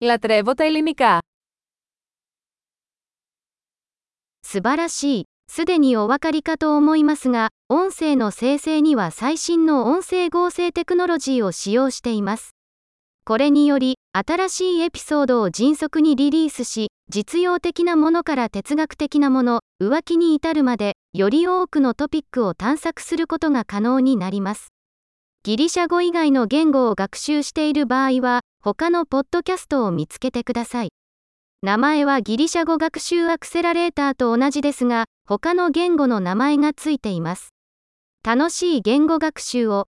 Λατρεύω τα ελληνικά. 素晴らしい。すでにお分かりかと思いますが、音声の生成には最新の音声合成テクノロジーを使用しています。これにより、新しいエピソードを迅速にリリースし、実用的なものから哲学的なもの、浮気に至るまで、より多くのトピックを探索することが可能になります。ギリシャ語以外の言語を学習している場合は、 他のポッドキャストを見つけてください。名前はギリシャ語学習アクセラレーターと同じですが、他の言語の名前がついています。楽しい言語学習を。